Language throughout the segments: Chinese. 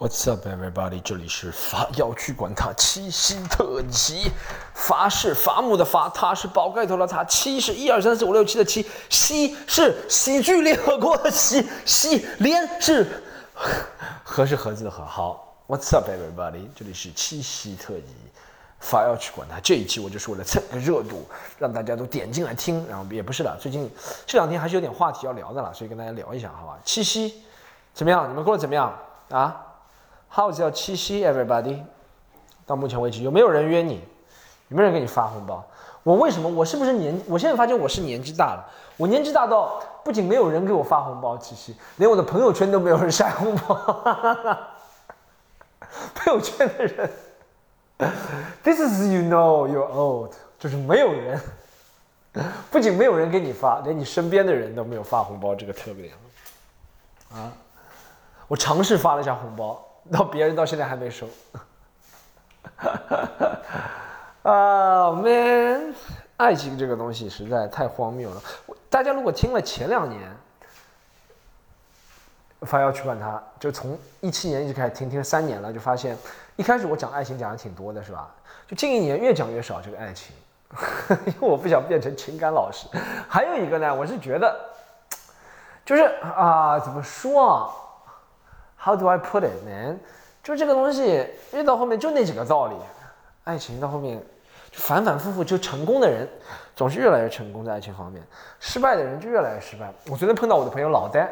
What's up, everybody？这里是法要去管他七夕特辑。法是伐木的伐，他是宝盖头的他，七是一二三四五六七的七，西是喜剧联合国的喜，喜连是和是盒子的和。好，What's up, everybody？这里是七夕特辑。法要去管他，这一期我就是为了蹭个热度，让大家都点进来听。然后也不是的，最近这两天还是有点话题要聊的了，所以跟大家聊一下，好吧？七夕怎么样？你们过得怎么样啊？How's your 七夕，everybody？到目前为止有没有人约你？有没有人给你发红包？我为什么？我是不是年？我现在发现我是年纪大了。我年纪大到不仅没有人给我发红包，七夕连我的朋友圈都没有人晒红包。朋友圈的人，This is you know you're old，就是没有人，不仅没有人给你发，连你身边的人都没有发红包，这个特别啊！我尝试发了一下红包。到别人到现在还没收，啊，man，爱情这个东西实在太荒谬了。大家如果听了前两年，发要去管他，就从一七年一直开始听，听了三年了，就发现一开始我讲爱情讲的挺多的，是吧？就近一年越讲越少这个爱情，因为我不想变成情感老师。还有一个呢，我是觉得，就是啊，怎么说啊？How do I put it, man？就这个东西越到后面就那几个道理，爱情到后面就反反复复，就成功的人总是越来越成功在爱情方面，失败的人就越来越失败。我昨天碰到我的朋友老呆，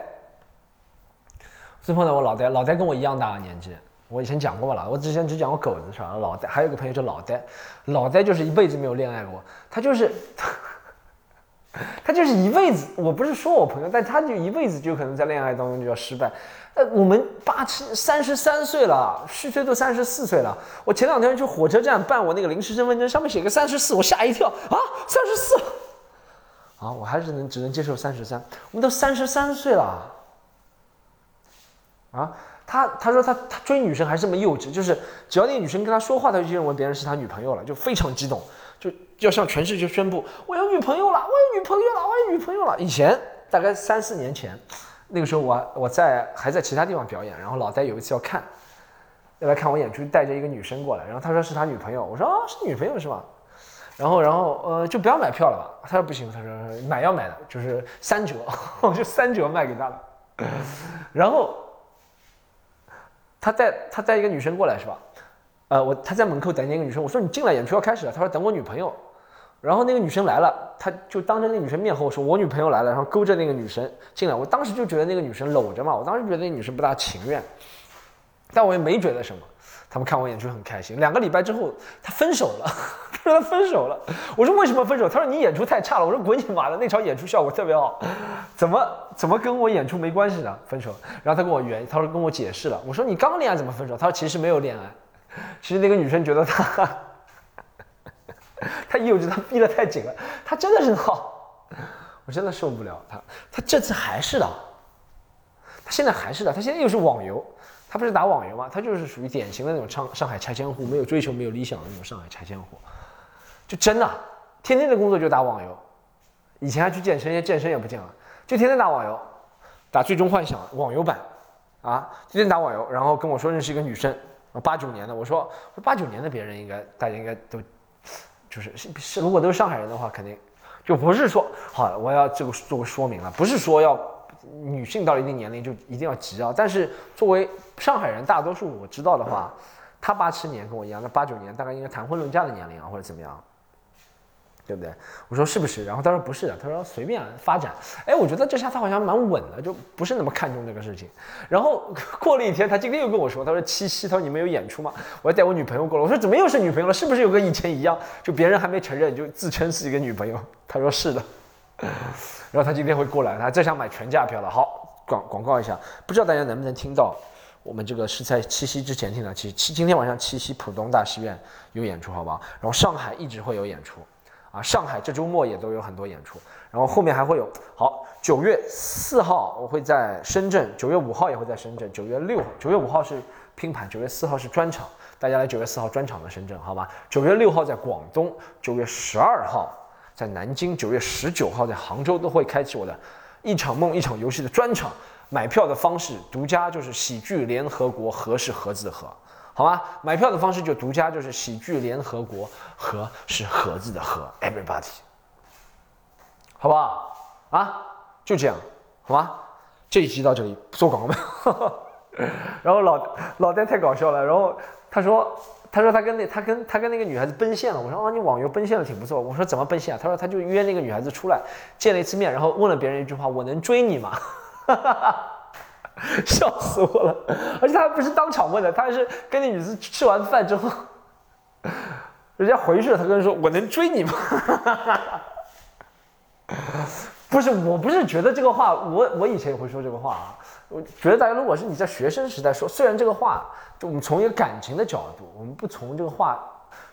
昨天碰到我老呆，老呆跟我一样大的年纪，我以前讲过了，我之前只讲过狗子是吧？老呆还有个朋友叫老呆，老呆就是一辈子没有恋爱过，他就是。他就是一辈子，我不是说我朋友，但他就一辈子就可能在恋爱当中就要失败。呃，我们八七三十三岁了，虚岁都三十四岁了。我前两天去火车站办我那个临时身份证，上面写个三十四，我吓一跳啊，三十四，啊，我还是能只能接受三十三。我们都三十三岁了，啊，他他说他他追女生还是这么幼稚，就是只要那个女生跟他说话，他就认为别人是他女朋友了，就非常激动。就要向全世界宣布我有女朋友了，我有女朋友了，我有女朋友了。以前大概三四年前，那个时候我我在还在其他地方表演，然后老戴有一次要看，要来看我演出，带着一个女生过来，然后他说是他女朋友，我说啊是女朋友是吧？然后然后呃就不要买票了吧？他说不行，他说买要买的，就是三折，我就三折卖给他了。然后他带他带一个女生过来是吧？呃，我他在门口等那个女生，我说你进来，演出要开始了。他说等我女朋友，然后那个女生来了，他就当着那女生面和我说我女朋友来了，然后勾着那个女生进来。我当时就觉得那个女生搂着嘛，我当时觉得那女生不大情愿，但我也没觉得什么。他们看我演出很开心。两个礼拜之后，他分手了，他 说他分手了。我说为什么分手？他说你演出太差了。我说滚你妈的，那场演出效果特别好，怎么怎么跟我演出没关系呢？分手。然后他跟我圆，他说跟我解释了。我说你刚恋爱怎么分手？他说其实没有恋爱。其实那个女生觉得他，他幼稚，他逼得太紧了。他真的是好，我真的受不了他。他这次还是的，他现在还是的。他现在又是网游，他不是打网游吗？他就是属于典型的那种上上海拆迁户，没有追求，没有理想的那种上海拆迁户。就真的，天天的工作就打网游。以前还去健身，现在健身也不见了，就天天打网游，打最终幻想网游版，啊，天天打网游，然后跟我说认识一个女生。八九年的，我说八九年的别人应该大家应该都就是是如果都是上海人的话，肯定就不是说好我要这个做个说明了，不是说要女性到了一定年龄就一定要急啊。但是作为上海人，大多数我知道的话，他八七年跟我一样，那八九年大概应该谈婚论嫁的年龄啊，或者怎么样。对不对？我说是不是？然后他说不是的，他说随便发展。哎，我觉得这下他好像蛮稳的，就不是那么看重这个事情。然后 过了一天，他今天又跟我说，他说七夕，他说你们有演出吗？我要带我女朋友过来。我说怎么又是女朋友了？是不是有跟以前一样？就别人还没承认就自称是一个女朋友？他说是的。然后他今天会过来，他这想买全价票了。好，广广告一下，不知道大家能不能听到？我们这个是在七夕之前听的，七七今天晚上七夕浦东大戏院有演出，好不好？然后上海一直会有演出。啊，上海这周末也都有很多演出，然后后面还会有。好，九月四号我会在深圳，九月五号也会在深圳，九月六、九月五号是拼盘，九月四号是专场，大家来九月四号专场的深圳，好吧？九月六号在广东，九月十二号在南京，九月十九号在杭州都会开启我的一场梦一场游戏的专场。买票的方式独家就是喜剧联合国何是盒子何，好吗？买票的方式就独家就是喜剧联合国和是盒子的盒，everybody，好不好？啊，就这样，好吗？这一集到这里，做广告没有？然后老老戴太搞笑了，然后他说。他说他跟那他跟他跟那个女孩子奔现了。我说啊，你网游奔现了挺不错。我说怎么奔现啊？他说他就约那个女孩子出来见了一次面，然后问了别人一句话：“我能追你吗？”哈哈哈 笑死我了！而且他还不是当场问的，他还是跟那女子吃完饭之后，人家回去了，他跟人说：“我能追你吗？” 不是，我不是觉得这个话，我我以前也会说这个话啊。我觉得大家如果是你在学生时代说，虽然这个话。就我们从一个感情的角度，我们不从这个话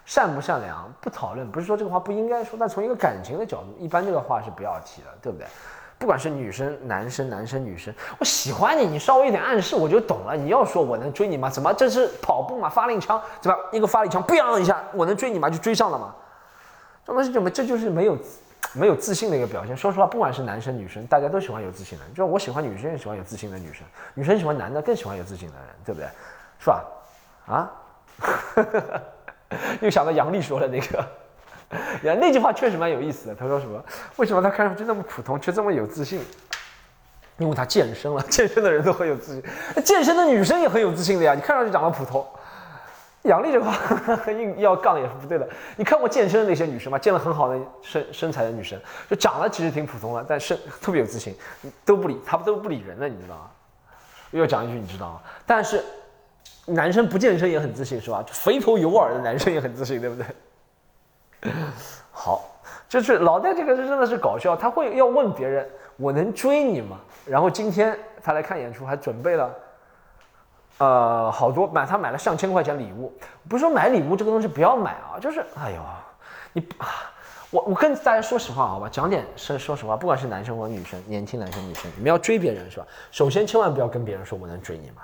善不善良不讨论，不是说这个话不应该说，但从一个感情的角度，一般这个话是不要提的，对不对？不管是女生、男生、男生、女生，我喜欢你，你稍微一点暗示我就懂了。你要说我能追你吗？怎么这是跑步嘛？发令枪，对吧？一个发令枪，砰一下，我能追你吗？就追上了吗？这东西怎么？这就是没有没有自信的一个表现。说实话，不管是男生女生，大家都喜欢有自信的。就我喜欢女生，也喜欢有自信的女生；女生喜欢男的，更喜欢有自信的人，对不对？是吧？啊，又想到杨丽说的那个，呀，那句话确实蛮有意思的。他说什么？为什么他看上去那么普通，却这么有自信？因为他健身了，健身的人都很有自信，健身的女生也很有自信的呀。你看上去长得普通，杨丽这话 硬要杠也是不对的。你看过健身的那些女生吗？健了很好的身身材的女生，就长得其实挺普通的，但是特别有自信，都不理他们都不理人的，你知道吗？又讲一句，你知道吗？但是。男生不健身也很自信是吧？肥头有耳的男生也很自信，对不对？好，就是老戴这个是真的是搞笑，他会要问别人我能追你吗？然后今天他来看演出，还准备了，呃，好多买他买了上千块钱礼物。不是说买礼物这个东西不要买啊，就是哎呦，你，我我跟大家说实话好吧，讲点说说实话，不管是男生或女生，年轻男生女生，你们要追别人是吧？首先千万不要跟别人说我能追你吗？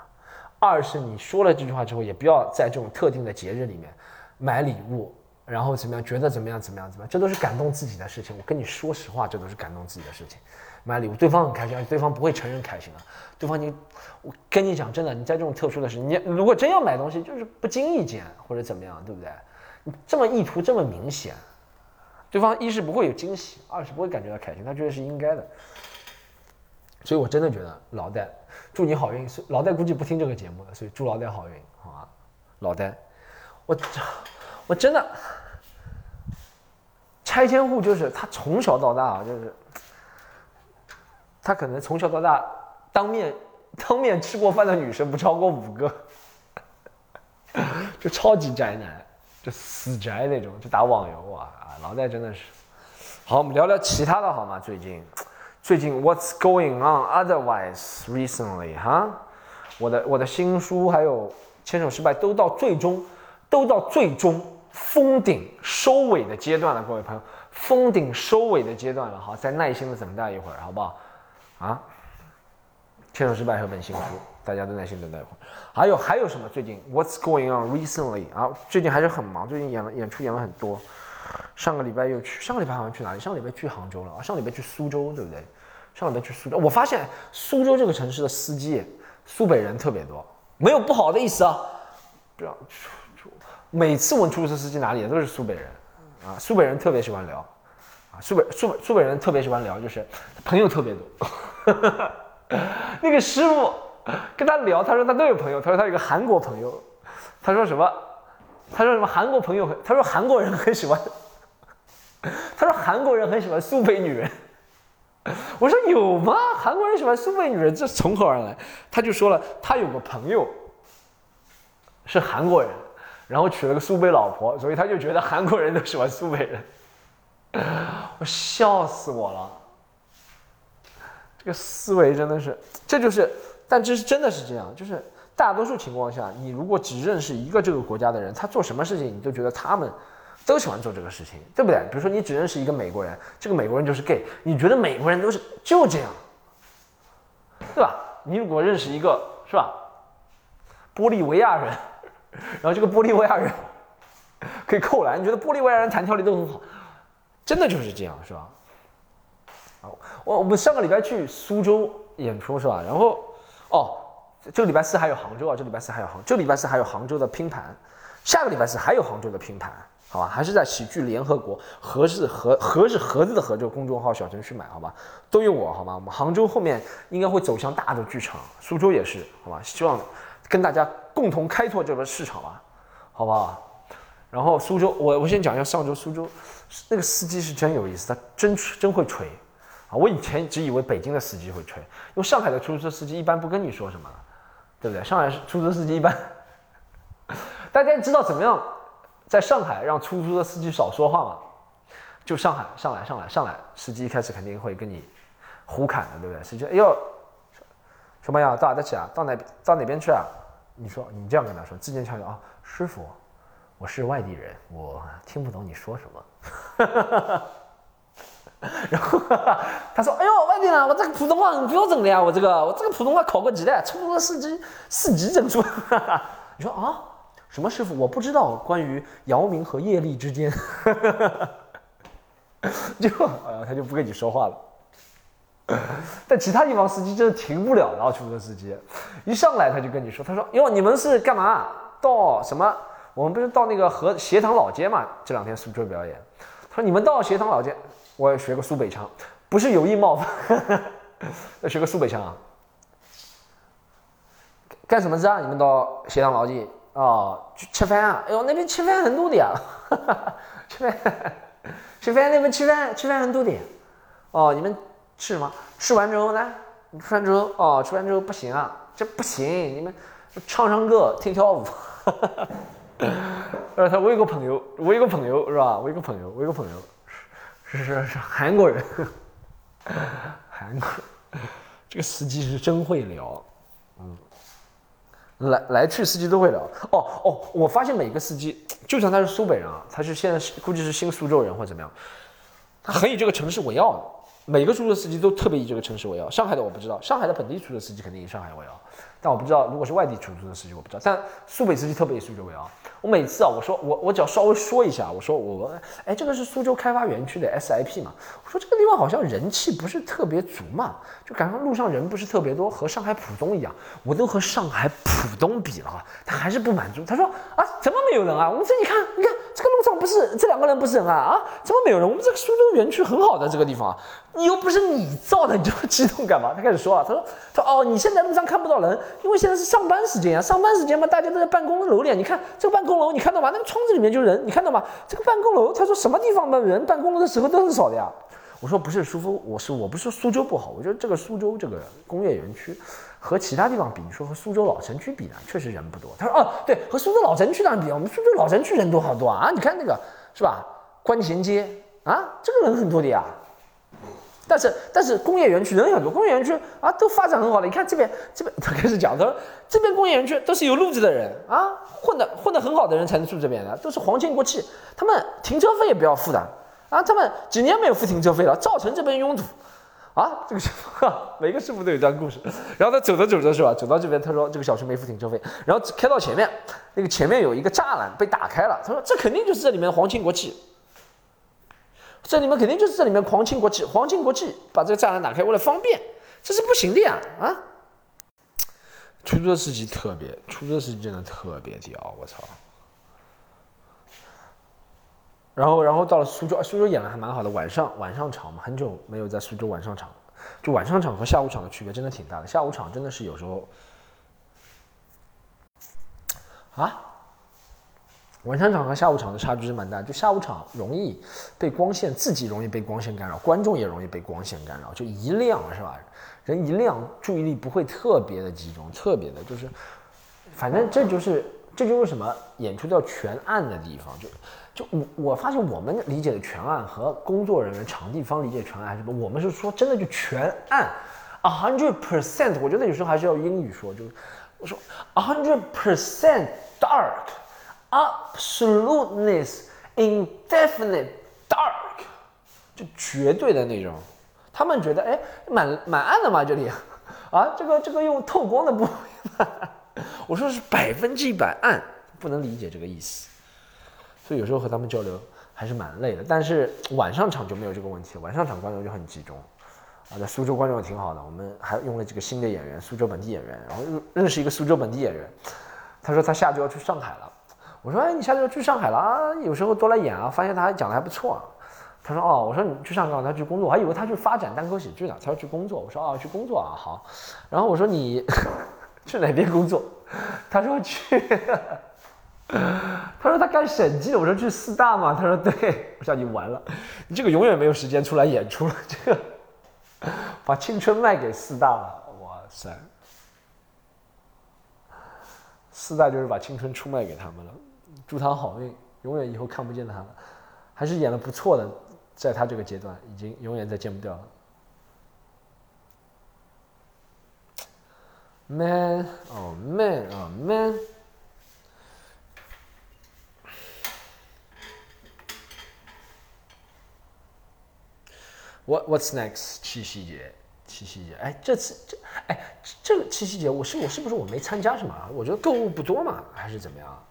二是你说了这句话之后，也不要在这种特定的节日里面买礼物，然后怎么样，觉得怎么样，怎么样，怎么样，这都是感动自己的事情。我跟你说实话，这都是感动自己的事情。买礼物，对方很开心，而且对方不会承认开心的。对方你，我跟你讲真的，你在这种特殊的事，你如果真要买东西，就是不经意间或者怎么样，对不对？你这么意图这么明显，对方一是不会有惊喜，二是不会感觉到开心，他觉得是应该的。所以我真的觉得老戴。祝你好运，老戴估计不听这个节目的，所以祝老戴好运，好吗？老戴，我我真的拆迁户就是他从小到大啊，就是他可能从小到大当面当面吃过饭的女生不超过五个，就超级宅男，就死宅那种，就打网游啊啊！老戴真的是好，我们聊聊其他的好吗？最近。最近 What's going on otherwise recently 哈，我的我的新书还有牵手失败都到最终都到最终封顶收尾的阶段了，各位朋友，封顶收尾的阶段了，好，再耐心的等待一会儿，好不好？啊，牵手失败和本新书，大家都耐心等待一会儿。还有 还有什么？最近 What's going on recently 啊？最近还是很忙，最近演了演出演了很多。上个礼拜又去，上个礼拜好像去哪里？上个礼拜去杭州了啊！上个礼拜去苏州，对不对？上个礼拜去苏州，我发现苏州这个城市的司机，苏北人特别多，没有不好的意思啊。不要，每次问出租车司机哪里的，都是苏北人啊。苏北人特别喜欢聊啊，苏北苏北苏北人特别喜欢聊，就是朋友特别多。那个师傅跟他聊，他说他都有朋友，他说他有个韩国朋友，他说什么？他说什么？韩国朋友很，他说韩国人很喜欢。他说韩国人很喜欢苏北女人。我说有吗？韩国人喜欢苏北女人，这从何而来？他就说了，他有个朋友是韩国人，然后娶了个苏北老婆，所以他就觉得韩国人都喜欢苏北人。我笑死我了。这个思维真的是，这就是，但这是真的是这样，就是大多数情况下，你如果只认识一个这个国家的人，他做什么事情，你都觉得他们。都喜欢做这个事情，对不对？比如说你只认识一个美国人，这个美国人就是 gay，你觉得美国人都是就这样，对吧？你如果认识一个，是吧？玻利维亚人，然后这个玻利维亚人可以扣篮，你觉得玻利维亚人弹跳力都很好，真的就是这样，是吧？好，我我们上个礼拜去苏州演出是吧？然后哦，这个礼拜四还有杭州啊，这礼拜四还有杭，这礼拜四还有杭州的拼盘，下个礼拜四还有杭州的拼盘，好吧？还是在喜剧联合国盒子盒盒是盒子的盒这个公众号小程序买，好吧？都有我，好吗？我们杭州后面应该会走向大的剧场，苏州也是，好吧？希望跟大家共同开拓这个市场吧，好不好？然后苏州，我我先讲一下上周苏州那个司机是真有意思，他真真会吹啊！我以前只以为北京的司机会吹，因为上海的出租车司机一般不跟你说什么，对不对？上海出租车司机一般，大家知道怎么样在上海让出租车司机少说话吗？就上海上来上来上来，司机一开始肯定会跟你胡侃的，对不对？司机哎呦，小朋友到哪的去啊？到哪到哪边去啊？你说你这样跟他说，字正腔圆啊，师傅。我是外地人，我听不懂你说什么。然后他说：“哎呦，外地人，我这个普通话很标准的呀，我这个我这个普通话考过级的，出租车司机四级证书。” 你说啊，什么师傅？我不知道关于姚明和叶丽之间。就呃，他就不跟你说话了。但其他地方司机真的停不了，然后出租车司机一上来他就跟你说：“他说哟，你们是干嘛？到什么？”我们不是到那个和斜塘老街嘛？这两天苏州表演，他说你们到斜塘老街，我也学个苏北腔，不是有意冒犯，要学个苏北腔啊。干什么事啊？你们到斜塘老街啊？去吃饭啊？哎呦，那边吃饭很多的呀，吃饭，吃饭那边吃饭吃饭很多的。哦，你们吃什么？吃完之后呢？吃完之后哦，吃完之后不行啊，这不行，你们唱唱歌，跳跳舞。呃，他我有个朋友，我有个朋友是吧？我有个朋友，我有个朋友是是是是韩国人，韩国这个司机是真会聊，嗯，来来去司机都会聊。哦哦，我发现每个司机，就算他是苏北人啊，他是现在估计是新苏州人或怎么样，他很以这个城市为傲的。每个出租车司机都特别以这个城市为傲。上海的我不知道，上海的本地出租车司机肯定以上海为傲。但我不知道，如果是外地出租车司机，我不知道。但苏北司机特别以苏州为傲。我每次啊，我说我我只要稍微说一下，我说我哎，这个是苏州开发园区的 SIP 嘛？我说这个地方好像人气不是特别足嘛，就感觉路上人不是特别多，和上海浦东一样，我都和上海浦东比了，他还是不满足。他说啊，怎么没有人啊？我们这你看，你看这个路上不是这两个人不是人啊啊？怎么没有人？我们这个苏州园区很好的这个地方。你又不是你造的，你这么激动干嘛？他开始说啊，他说，他说哦，你现在路上看不到人，因为现在是上班时间啊，上班时间嘛，大家都在办公楼里。你看这个办公楼，你看到吗？那个窗子里面就是人，你看到吗？这个办公楼，他说什么地方的人办公楼的时候都是少的呀。我说不是，苏州，我是我不是苏州不好，我觉得这个苏州这个工业园区和其他地方比，你说和苏州老城区比呢，确实人不多。他说哦，对，和苏州老城区当然比，我们苏州老城区人多好多啊，你看那个是吧？观前街啊，这个人很多的呀。但是但是工业园区人很多，工业园区啊都发展很好了。你看这边这边他开始讲，他说这边工业园区都是有路子的人啊，混的混的很好的人才能住这边的，都是皇亲国戚，他们停车费也不要付的啊，他们几年没有付停车费了，造成这边拥堵啊。这个师傅每个师傅都有这样故事。然后他走着走着是吧，走到这边他说这个小区没付停车费，然后开到前面，那个前面有一个栅栏被打开了，他说这肯定就是这里面的皇亲国戚。这里面肯定就是这里面皇亲国戚，皇亲国戚把这个栅栏打开，为了方便，这是不行的呀！啊，出租车司机特别，出租车司机真的特别屌，我操！然后，然后到了苏州，苏州演的还蛮好的，晚上晚上场嘛，很久没有在苏州晚上场，就晚上场和下午场的区别真的挺大的，下午场真的是有时候啊。晚上场和下午场的差距是蛮大，就下午场容易被光线，自己容易被光线干扰，观众也容易被光线干扰，就一亮是吧？人一亮，注意力不会特别的集中，特别的就是，反正这就是这就是什么演出叫全暗的地方，就就我我发现我们理解的全暗和工作人员、场地方理解全暗是什么？我们是说真的就全暗，a hundred percent，我觉得有时候还是要英语说，就我说 a hundred percent dark。Absoluteness, indefinite, dark，就绝对的那种。他们觉得，哎，蛮蛮暗的嘛，这里，啊，这个这个用透光的部分，我说是百分之一百暗，不能理解这个意思。所以有时候和他们交流还是蛮累的。但是晚上场就没有这个问题，晚上场观众就很集中，啊，在苏州观众也挺好的，我们还用了几个新的演员，苏州本地演员，然后认认识一个苏州本地演员，他说他下周要去上海了，我说哎，你下周要去上海了啊，有时候多来演啊，发现他还讲的还不错啊。他说哦，我说你去上海，他去工作，我还以为他去发展单口喜剧呢，他要去工作。我说哦，去工作啊，好。然后我说你去哪边工作？他说去，他说他干审计的。我说去四大嘛？他说对。我说你完了，你这个永远没有时间出来演出了，这个 把青春卖给四大了，哇塞！四大就是把青春出卖给他们了，祝他好运，永远以后看不见他了，还是演的不错的。在他这个阶段，已经永远再见不掉了。Man, oh man, oh man. What what's next? 七夕节，七夕节。哎，这次这哎这个七夕节，我是我是不是我没参加什么？我觉得购物不多嘛，还是怎么样？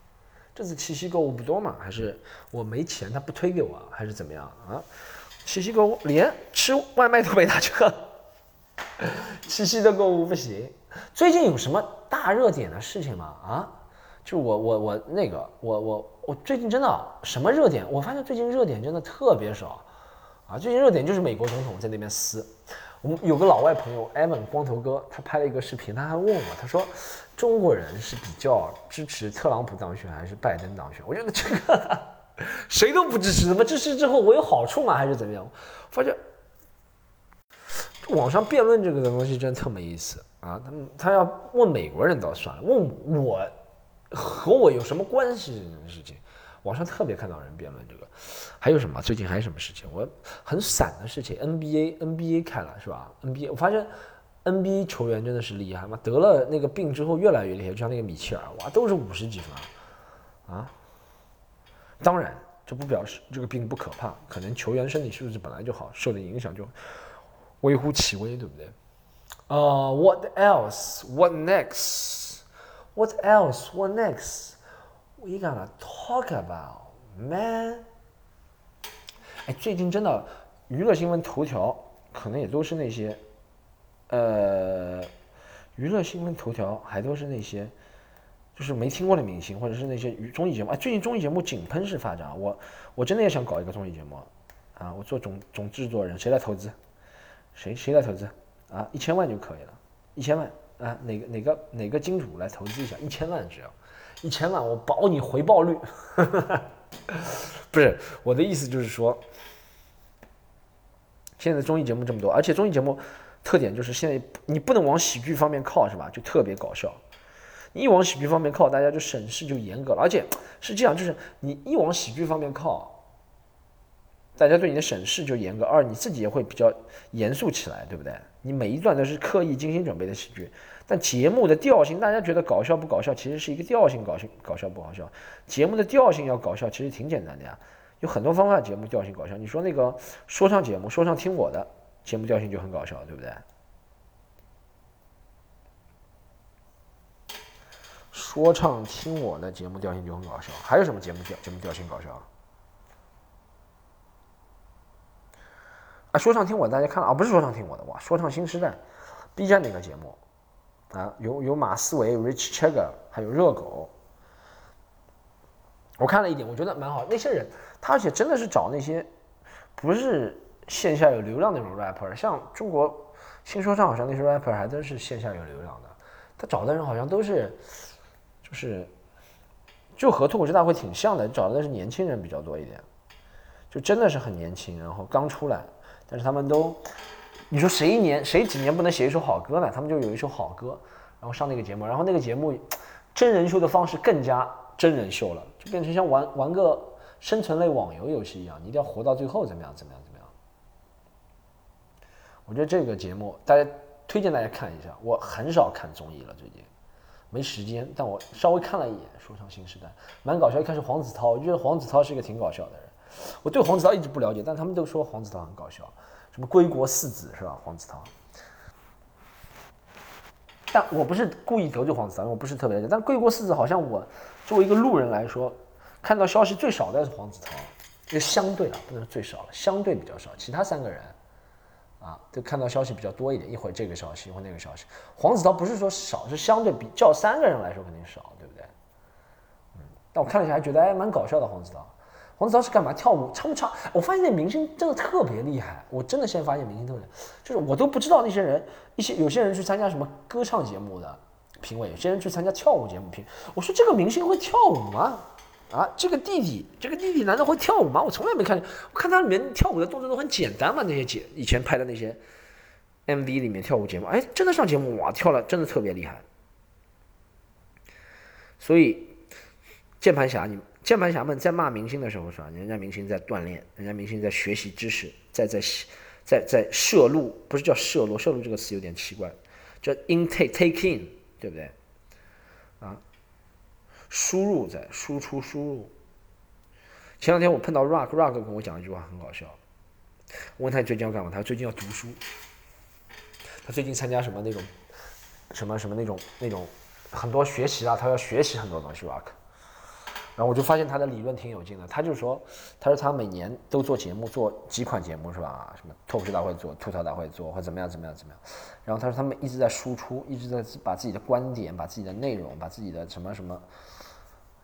这次七夕购物不多嘛？还是我没钱，他不推给我，还是怎么样啊？七夕购物连吃外卖都没打折，七夕的购物不行。最近有什么大热点的事情吗？啊？就我我我那个我我我最近真的什么热点？我发现最近热点真的特别少啊！最近热点就是美国总统在那边撕。我们有个老外朋友 Evan 光头哥，他拍了一个视频，他还问我，他说中国人是比较支持特朗普当选还是拜登当选？我觉得这个谁都不支持，怎么支持之后我有好处吗？还是怎么样？发现网上辩论这个东西真特没意思啊！他他要问美国人倒算了，问我和我有什么关系这件事情？网上特别看到人辩论这个，还有什么？最近还有什么事情？我很散的事情，NBA，NBA 看了是吧？NBA，我发现 NBA 球员真的是厉害嘛，得了那个病之后越来越厉害，就像那个米切尔，哇，都是五十几分啊！当然，这不表示这个病不可怕，可能球员身体素质本来就好，受的影响就微乎其微，对不对？啊，What else？What next？What else？What next？We gonna talk about man。哎，最近真的娱乐新闻头条可能也都是那些，呃，娱乐新闻头条还都是那些，就是没听过的明星或者是那些综艺节目。哎，最近综艺节目井喷式发展，我我真的也想搞一个综艺节目啊！我做总总制作人，谁来投资？谁谁来投资？啊，一千万就可以了，一千万啊！哪个哪个哪个金主来投资一下？一千万只要。一千万，我保你回报率。不是我的意思，就是说，现在综艺节目这么多，而且综艺节目特点就是现在你不能往喜剧方面靠，是吧？就特别搞笑。你一往喜剧方面靠，大家就审视就严格了，而且是这样，就是你一往喜剧方面靠，大家对你的审视就严格，二你自己也会比较严肃起来，对不对？你每一段都是刻意精心准备的喜剧。但节目的调性，大家觉得搞笑不搞笑？其实是一个调性，搞笑搞笑不好笑。节目的调性要搞笑，其实挺简单的呀，有很多方法。节目调性搞笑，你说那个说唱节目，说唱听我的节目调性就很搞笑，对不对？说唱听我的节目调性就很搞笑。还有什么节目调节目调性搞笑？啊，说唱听我大家看了啊？不是说唱听我的哇，说唱新时代，B 站那个节目。啊，有有马思唯、Rich Chagger，还有热狗。我看了一点，我觉得蛮好。那些人，他而且真的是找那些不是线下有流量那种 rapper，像中国新说唱好像那些 rapper 还都是线下有流量的。他找的人好像都是，就是就和脱口秀大会挺像的，找的是年轻人比较多一点，就真的是很年轻，然后刚出来，但是他们都。你说谁一年谁几年不能写一首好歌呢？他们就有一首好歌，然后上那个节目，然后那个节目真人秀的方式更加真人秀了，就变成像玩玩个生存类网游游戏一样，你一定要活到最后，怎么样？怎么样？怎么样？我觉得这个节目大家推荐大家看一下。我很少看综艺了，最近没时间，但我稍微看了一眼《说唱新时代》，蛮搞笑。一开始黄子韬，我觉得黄子韬是一个挺搞笑的人。我对黄子韬一直不了解，但他们都说黄子韬很搞笑。什么归国四子是吧？黄子韬，但我不是故意得罪黄子韬，我不是特别了解。但归国四子好像我作为一个路人来说，看到消息最少的是黄子韬，就相对啊，不能说最少了，相对比较少。其他三个人啊，就看到消息比较多一点，一会儿这个消息，一会儿那个消息。黄子韬不是说少，是相对比较三个人来说肯定少，对不对？嗯，但我看了一下，还觉得哎蛮搞笑的。黄子韬，黄子韬是干嘛？跳舞唱不唱？我发现那明星真的特别厉害，我真的现在发现明星特别，就是我都不知道那些人，一些有些人去参加什么歌唱节目的评委，有些人去参加跳舞节目评，我说这个明星会跳舞吗？啊，这个弟弟，这个弟弟难道会跳舞吗？我从来没看见，我看他里面跳舞的动作都很简单嘛。那些节以前拍的那些 MV 里面跳舞节目，哎，真的上节目哇，跳了真的特别厉害。所以键盘侠，你键盘侠们在骂明星的时候是吧？人家明星在锻炼，人家明星在学习知识，在在在在摄入，不是叫摄入，摄入这个词有点奇怪，叫 intake take in，对不对？啊。输入在输出输入。前两天我碰到 Rock，Rock 跟我讲一句话很搞笑。我问他最近要干嘛？他说最近要读书。他最近参加什么那种，什么什么那种那种很多学习啊，他要学习很多东西。Rock。然后我就发现他的理论挺有劲的。他就说，他说他每年都做节目，做几款节目是吧？什么脱口秀大会做，吐槽大会做，或怎么样怎么样怎么样。然后他说他们一直在输出，一直在把自己的观点、把自己的内容、把自己的什么什么。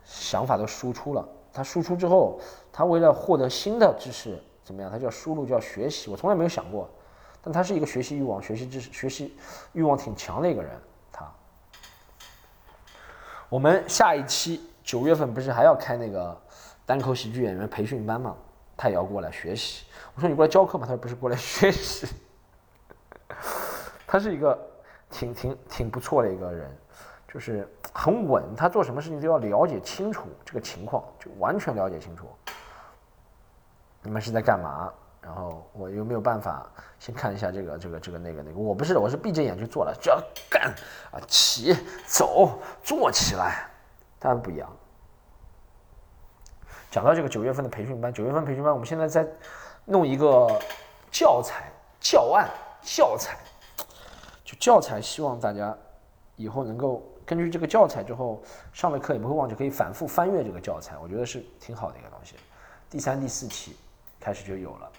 想法都输出了，他输出之后，他为了获得新的知识，怎么样？他就要输入，就要学习。我从来没有想过，但他是一个学习欲望、学习知识、学习欲望挺强的一个人。他，我们下一期九月份不是还要开那个单口喜剧演员培训班吗？他也要过来学习。我说你过来教课吗？他说不是过来学习。他是一个挺挺挺不错的一个人。就是很稳，他做什么事情都要了解清楚这个情况，就完全了解清楚。你们是在干嘛？然后我有没有办法先看一下这个、这个、这个、那个、那个？我不是，我是闭着眼就做了，只要干啊，起走，做起来，当然不一样。讲到这个九月份的培训班，九月份培训班，我们现在在弄一个教材、教案、教材，就教材，希望大家以后能够。根据这个教材之后，上了课也不会忘记，可以反复翻阅这个教材，我觉得是挺好的一个东西。第三、第四期开始就有了，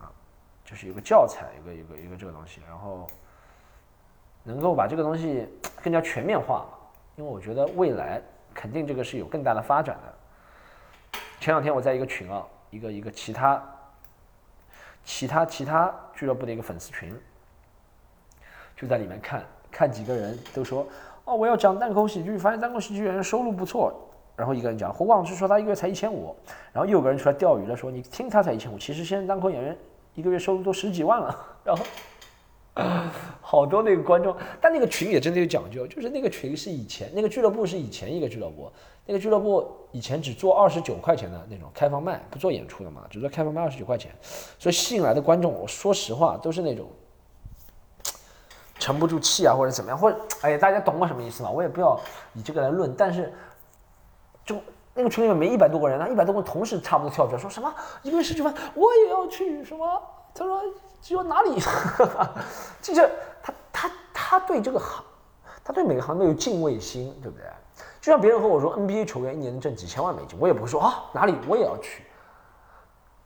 啊，就是有个教材，一个一个一个这个东西，然后能够把这个东西更加全面化，因为我觉得未来肯定这个是有更大的发展的。前两天我在一个群啊，一个一个其他其他其他俱乐部的一个粉丝群，就在里面看。看几个人都说哦，我要讲单口喜剧，发现单口喜剧演员收入不错。然后一个人讲胡广志说他一个月才一千五，然后又有个人出来钓鱼了，说你听他才一千五，其实现在单口演员一个月收入都十几万了。然后 好多那个观众，但那个群也真的有讲究，就是那个群是以前那个俱乐部是以前一个俱乐部，那个俱乐部以前只做二十九块钱的那种开放麦，不做演出的嘛，只做开放麦二十九块钱，所以吸引来的观众，我说实话都是那种。沉不住气啊，或者怎么样，或者哎呀，大家懂我什么意思吗？我也不要以这个来论，但是就那个群里面没一百多个人啊，一百多个同时差不多跳出来，说什么一个月十几万，我也要去什么？他说只有哪里？就是他他他对这个行，他对每个行都有敬畏心，对不对？就像别人和我说 NBA 球员一年能挣几千万美金，我也不会说啊哪里我也要去，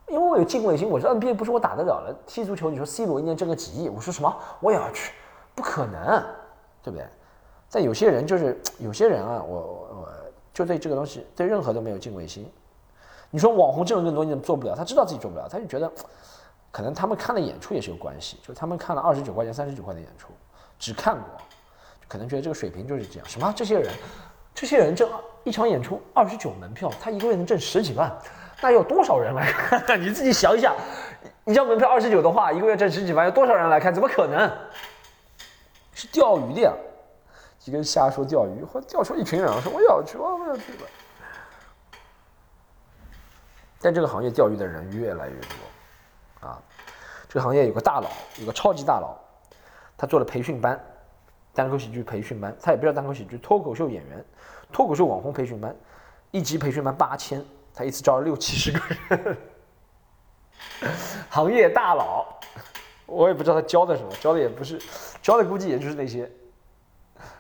因为我有敬畏心。我说 NBA 不是我打得了的，踢足球你说 C 罗一年挣个几亿，我说什么我也要去。不可能，对不对？但有些人就是有些人啊，我我就对这个东西对任何都没有敬畏心。你说网红挣了更多，你怎么做不了？他知道自己做不了，他就觉得可能他们看的演出也是有关系，就他们看了二十九块钱、三十九块的演出，只看过，可能觉得这个水平就是这样。什么？这些人，这些人挣一场演出二十九门票，他一个月能挣十几万，那有多少人来看？你自己想一想，一张门票二十九的话，一个月挣十几万，有多少人来看？怎么可能？是钓鱼的呀，几个人瞎说钓鱼，或钓出一群人说我要去，我要去了。但这个行业钓鱼的人越来越多，这个行业有个大佬，有个超级大佬，他做了培训班，单口喜剧培训班，他也不叫单口喜剧，脱口秀演员，脱口秀网红培训班，一级培训班八千，他一次招了六七十个人，行业大佬。我也不知道他教的什么，教的也不是，教的估计也就是那些，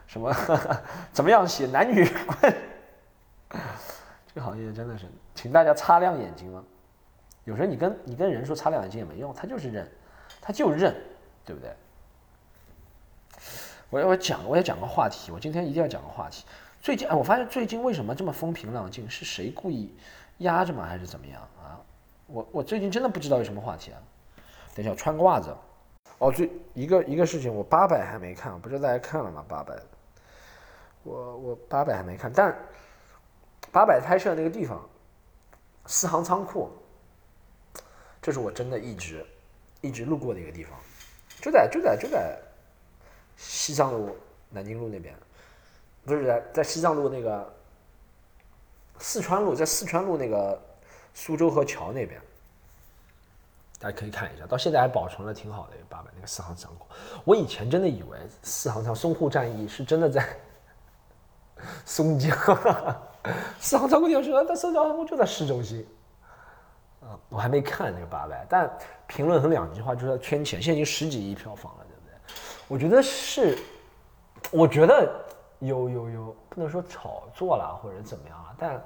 什么 怎么样写男女，这个行业真的是，请大家擦亮眼睛了。有时候你跟你跟人说擦亮眼睛也没用，他就是认，他就认，对不对？我要我讲，我要讲个话题，我今天一定要讲个话题。最近哎，我发现最近为什么这么风平浪静？是谁故意压着吗？还是怎么样啊？我我最近真的不知道有什么话题啊。等一下，穿个袜子。哦，最一个一个事情，我八百还没看，不知道大家看了吗？八百，我我八百还没看，但八百拍摄那个地方，四行仓库，这是我真的一直一直路过的一个地方，就在就在就在西藏路、南京路那边，不是在在西藏路那个四川路，在四川路那个苏州河桥那边。大家可以看一下，到现在还保存了挺好的八百那个四行仓库。我以前真的以为四行仓淞沪战役是真的在松江，四行仓库就说，但四行仓库就在市中心。我还没看那个八百，但评论很两极化，就是在圈钱。现在已经十几亿票房了，对不对？我觉得是，我觉得有有有，不能说炒作了或者怎么样啊，但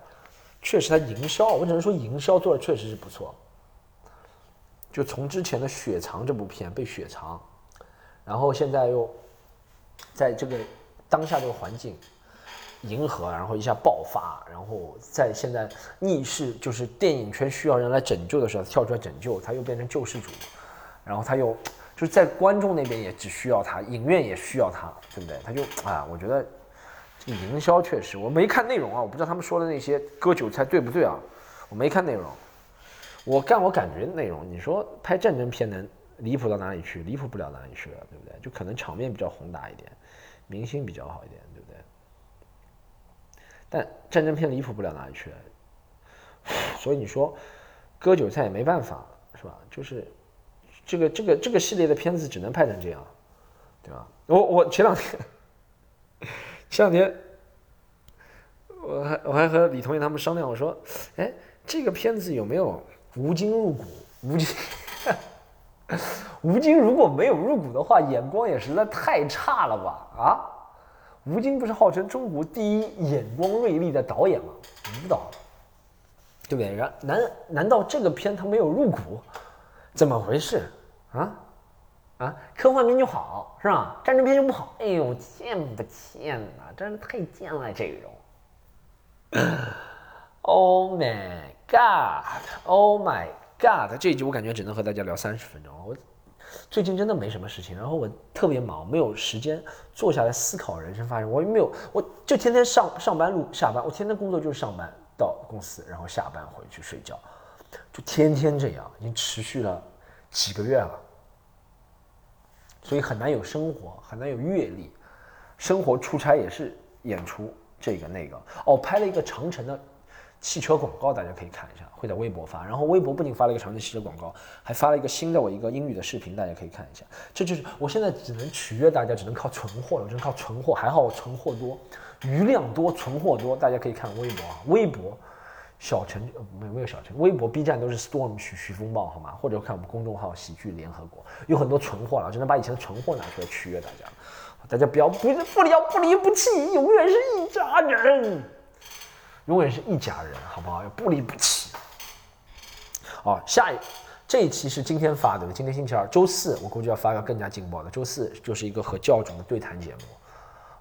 确实它营销，我只能说营销做的确实是不错。就从之前的《雪藏》这部片被雪藏，然后现在又在这个当下这个环境迎合，然后一下爆发，然后在现在逆势，就是电影圈需要人来拯救的时候跳出来拯救，他又变成救世主，然后他又就是在观众那边也只需要他，影院也需要他，对不对？他就啊，我觉得这个营销确实，我没看内容啊，我不知道他们说的那些割韭菜对不对啊，我没看内容。我干我感觉内容，你说拍战争片能离谱到哪里去？离谱不了哪里去了，对不对？就可能场面比较宏大一点，明星比较好一点，对不对？但战争片离谱不了哪里去，所以你说割韭菜也没办法，是吧？就是这个这个这个系列的片子只能拍成这样，对吧？我我前两天前两天我还我还和李同学他们商量，我说，哎，这个片子有没有？吴京入股，吴京，吴京如果没有入股的话，眼光也实在太差了吧？啊，吴京不是号称中国第一眼光锐利的导演吗？舞蹈，对不对？然难难道这个片他没有入股？怎么回事？啊啊，科幻片就好是吧？战争片就不好？哎呦，贱不贱呐？真是太贱了这种。Oh my。God，Oh my God！这一集我感觉只能和大家聊三十分钟。我最近真的没什么事情，然后我特别忙，没有时间坐下来思考人生发生。我也没有，我就天天上上班路下班，我天天工作就是上班到公司，然后下班回去睡觉，就天天这样，已经持续了几个月了。所以很难有生活，很难有阅历。生活出差也是演出这个那个哦，拍了一个长城的。汽车广告大家可以看一下，会在微博发。然后微博不仅发了一个长城汽车广告，还发了一个新的我一个英语的视频，大家可以看一下。这就是我现在只能取悦大家，只能靠存货了，只能靠存货。还好我存货多，余量多，存货多。大家可以看微博啊，微博小陈没有没有小陈，微博 B 站都是 Storm 徐徐风暴好吗？或者看我们公众号喜剧联合国，有很多存货了，只能把以前的存货拿出来取悦大家。大家不要不不离不离不弃，永远是一家人。永远是一家人，好不好？要不离不弃。哦，下一这一期是今天发的，今天星期二，周四我估计要发个更加劲爆的。周四就是一个和教主的对谈节目，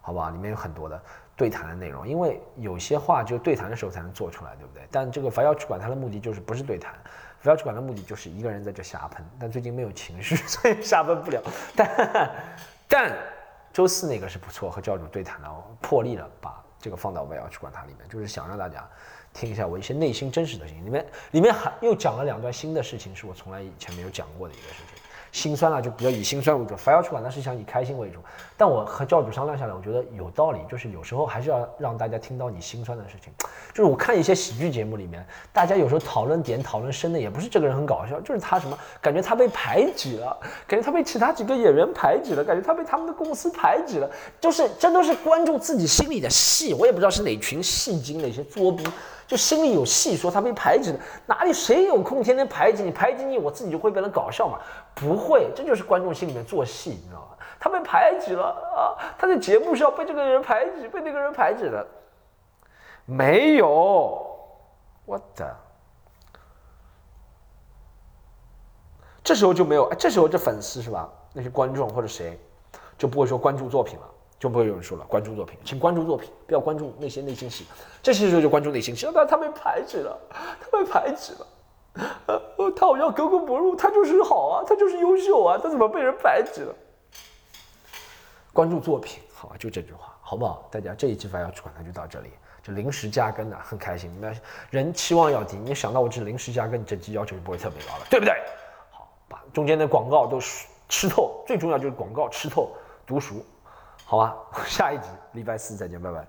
好不好？里面有很多的对谈的内容，因为有些话就对谈的时候才能做出来，对不对？但这个伐要去管他的目的就是不是对谈，伐要去管的目的就是一个人在这瞎喷，但最近没有情绪，所以瞎喷不了。但但周四那个是不错，和教主对谈了，破例了，把。这个放到我要去管它里面，就是想让大家听一下我一些内心真实的心。里面里面还又讲了两段新的事情，是我从来以前没有讲过的一个事情。心酸了就比较以心酸为主，反要去管那是想以开心为主。但我和教主商量下来，我觉得有道理，就是有时候还是要让大家听到你心酸的事情。就是我看一些喜剧节目里面，大家有时候讨论点讨论深的，也不是这个人很搞笑，就是他什么感觉他被排挤了，感觉他被其他几个演员排挤了，感觉他被他们的公司排挤了，就是这都是观众自己心里的戏，我也不知道是哪群戏精，哪些作逼。就心里有戏，说他被排挤了，哪里谁有空天天排挤你？排挤你，我自己就会变得搞笑嘛？不会，这就是观众心里面做戏，你知道吗？他被排挤了啊！他在节目上被这个人排挤，被那个人排挤了，没有，我的，这时候就没有，这时候这粉丝是吧？那些观众或者谁，就不会说关注作品了，就不会有人说了关注作品，请关注作品，不要关注那些内心戏。这些时候就关注内心戏，那他被排挤了，他被排挤了。呃，他好像格格不入，他就是好啊，他就是优秀啊，他怎么被人排挤了？关注作品，好吧，就这句话，好不好？大家这一期发要出款，那就到这里，就临时加更的，很开心。那人期望要低，你想到我是临时加更，整期要求就不会特别高了，对不对？好，把中间的广告都吃透，最重要就是广告吃透读熟，好吧？下一集礼拜四再见，拜拜。